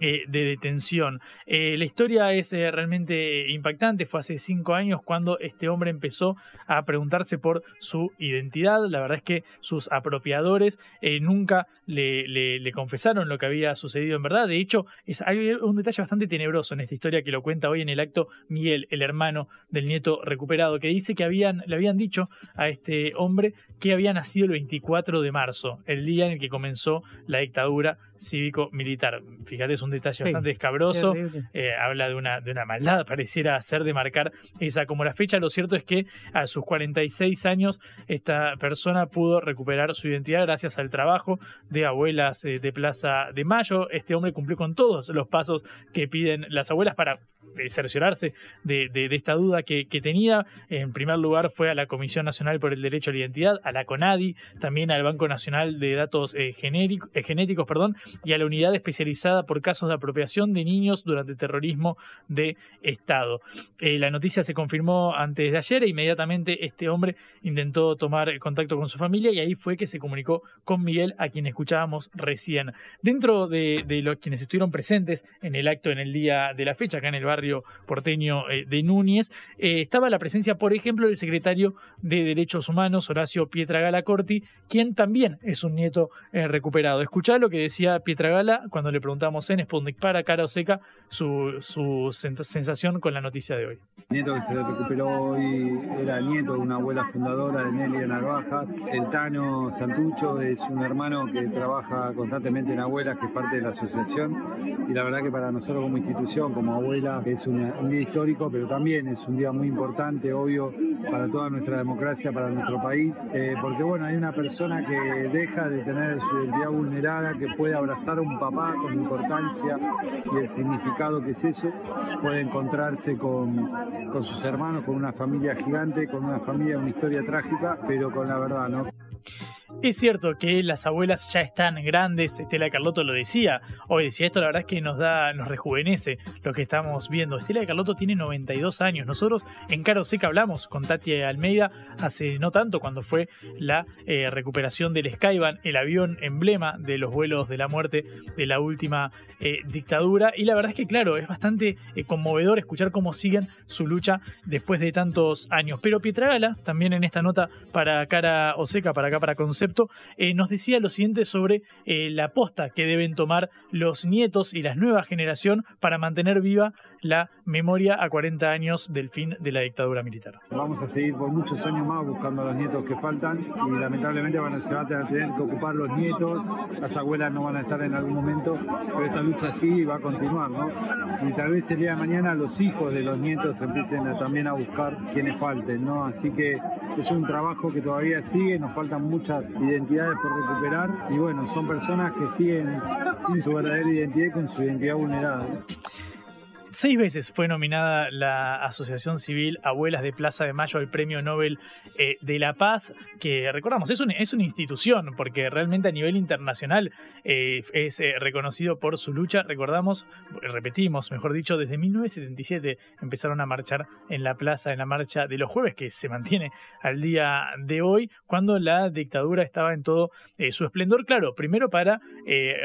Speaker 2: eh, de detención. Eh, la historia es eh, realmente impactante. Fue hace cinco años cuando este hombre empezó a preguntarse por su identidad. La verdad es que sus apropiadores nunca le, confesaron lo que había sucedido en verdad. De hecho, es, hay un detalle bastante tenebroso en esta historia que lo cuenta hoy en el acto Miguel, el hermano del nieto recuperado, que dice que habían, le habían dicho a este hombre que había nacido el 24 de marzo, el día en el que comenzó la dictadura cívico-militar. Fíjate, es un detalle bastante escabroso, eh, habla de una, de una maldad, pareciera ser de marcar esa como la fecha. Lo cierto es que a sus 46 años esta persona pudo recuperar su identidad gracias al trabajo de abuelas eh, de Plaza de Mayo. Este hombre cumplió con todos los pasos que piden las abuelas para cerciorarse de, de, esta duda que, que, tenía. En primer lugar fue a la Comisión Nacional por el Derecho a la Identidad, a la CONADI, también al Banco Nacional de Datos eh, Genéticos perdón, y a la Unidad Especializada por Casos de Apropiación de Niños durante Terrorismo de Estado. Eh, la noticia se confirmó antes de ayer e inmediatamente este hombre intentó tomar contacto con su familia y ahí fue que se comunicó con Miguel, a quien escuchábamos recién. Dentro de, los quienes estuvieron presentes en el acto en el día de la fecha, acá en el barrio porteño eh, de Núñez, eh, estaba la presencia, por ejemplo, del secretario de Derechos Humanos, Horacio Pietragala Corti, quien también es un nieto recuperado. Escuchá lo que decía Pietragala cuando le preguntamos en Sputnik para Cara o Seca su, su sensación con la noticia de hoy.
Speaker 8: El nieto que se recuperó hoy era el nieto de una abuela fundadora de Nelia Narvajas. El Tano Santucho es un hermano que trabaja constantemente en Abuelas, que es parte de la asociación. Y la verdad que para nosotros como institución, como abuela, es un día histórico, pero también es un día muy importante, obvio, para toda nuestra democracia, para nuestro país. Eh, porque bueno, hay una persona que deja de tener su identidad vulnerada, que puede abrazar a un papá con importancia y el significado que es eso, puede encontrarse con, con sus hermanos, con una familia gigante, con una familia, una historia trágica, pero con la verdad, ¿no?
Speaker 2: Es cierto que las abuelas ya están grandes, Estela Carlotto lo decía, hoy decía esto, la verdad es que nos da, nos rejuvenece lo que estamos viendo. Estela Carlotto tiene 92 años. Nosotros en Caro Seca hablamos con Tati Almeida hace no tanto, cuando fue la eh, recuperación del Skyban, el avión emblema de los vuelos de la muerte de la última eh, dictadura. Y la verdad es que, claro, es bastante eh, conmovedor escuchar cómo siguen su lucha después de tantos años. Pero Pietragala, también en esta nota para Cara Oseca, para acá, para Concepto, eh, nos decía lo siguiente sobre eh, la posta que deben tomar los nietos y la nueva generación para mantener viva la memoria a 40 años del fin de la dictadura militar.
Speaker 8: Vamos a seguir por muchos años más buscando a los nietos que faltan y lamentablemente van a, se van a tener que ocupar los nietos, las abuelas no van a estar en algún momento, pero esta lucha sí va a continuar, ¿no? Y tal vez el día de mañana los hijos de los nietos empiecen también a buscar quienes falten, ¿no? Así que es un trabajo que todavía sigue, nos faltan muchas identidades por recuperar y bueno, son personas que siguen sin su verdadera identidad y con su identidad vulnerada.
Speaker 2: Seis veces fue nominada la Asociación Civil Abuelas de Plaza de Mayo al Premio Nobel eh, de la Paz, que recordamos, es, es una institución, porque realmente a nivel internacional eh, es eh, reconocido por su lucha. Recordamos, repetimos, mejor dicho, desde 1977 empezaron a marchar en la plaza, en la marcha de los jueves, que se mantiene al día de hoy, cuando la dictadura estaba en todo su esplendor. Claro, primero para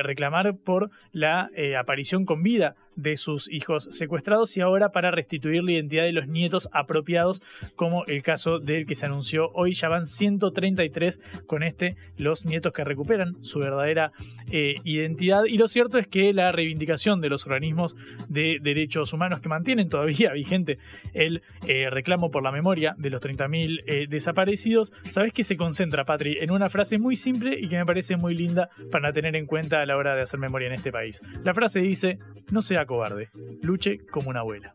Speaker 2: reclamar por la aparición con vida de sus hijos secuestrados y ahora para restituir la identidad de los nietos apropiados, como el caso del que se anunció hoy. Ya van 133 con este, los nietos que recuperan su verdadera eh, identidad. Y lo cierto es que la reivindicación de los organismos de derechos humanos que mantienen todavía (laughs) vigente el eh, reclamo por la memoria de los 30.000 eh, desaparecidos, ¿sabes que se concentra, Patri, en una frase muy simple y que me parece muy linda para tener en cuenta a la hora de hacer memoria en este país? La frase dice, no sea cobarde, luche como una abuela.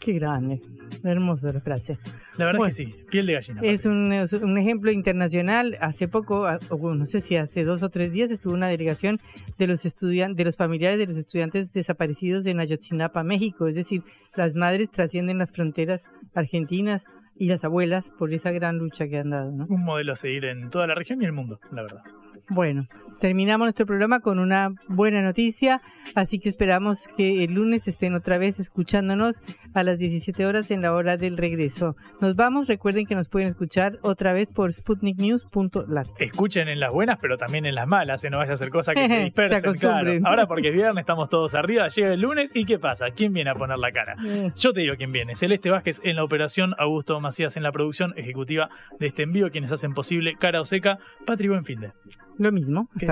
Speaker 1: Qué grande, hermosa la frase.
Speaker 2: La verdad es que sí, piel de gallina.
Speaker 1: Es un, un, ejemplo internacional. Hace poco, no sé si hace dos o tres días, estuvo una delegación de los estudiantes, de los familiares de los estudiantes desaparecidos en Ayotzinapa, México. Es decir, las madres trascienden las fronteras argentinas y las abuelas por esa gran lucha que han dado. ¿no?
Speaker 2: Un modelo a seguir en toda la región y el mundo, la verdad.
Speaker 1: Bueno, terminamos nuestro programa con una buena noticia, así que esperamos que el lunes estén otra vez escuchándonos a las 17 horas en la hora del regreso. Nos vamos, recuerden que nos pueden escuchar otra vez por sputniknews.lat.
Speaker 2: Escuchen en las buenas, pero también en las malas, se no vaya a hacer cosas que se (laughs) dispersen. claro. Ahora porque es viernes, estamos todos arriba, llega el lunes y ¿qué pasa? ¿Quién viene a poner la cara? Yo te digo quién viene. Celeste Vázquez en la operación, Augusto Macías en la producción ejecutiva de este envío, quienes hacen posible Cara o Seca, Patri Buenfinde.
Speaker 1: Lo mismo. Hasta